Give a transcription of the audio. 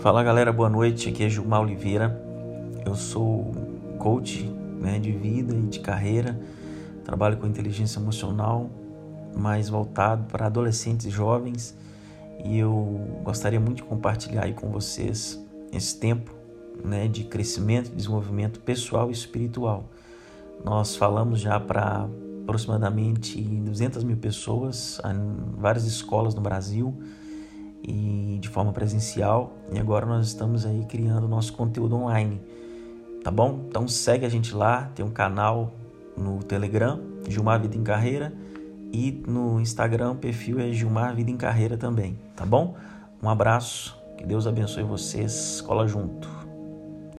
Fala galera, boa noite. Aqui é Gilmar Oliveira. Eu sou coach né, de vida e de carreira. Trabalho com inteligência emocional, mais voltado para adolescentes e jovens. E eu gostaria muito de compartilhar aí com vocês esse tempo né, de crescimento, desenvolvimento pessoal e espiritual. Nós falamos já para aproximadamente 200 mil pessoas em várias escolas no Brasil e forma presencial. E agora nós estamos aí criando nosso conteúdo online, tá bom? Então segue a gente lá, tem um canal no Telegram, Gilmar Vida em Carreira, e no Instagram o perfil é Gilmar Vida em Carreira também, tá bom? Um abraço, que Deus abençoe vocês, cola junto.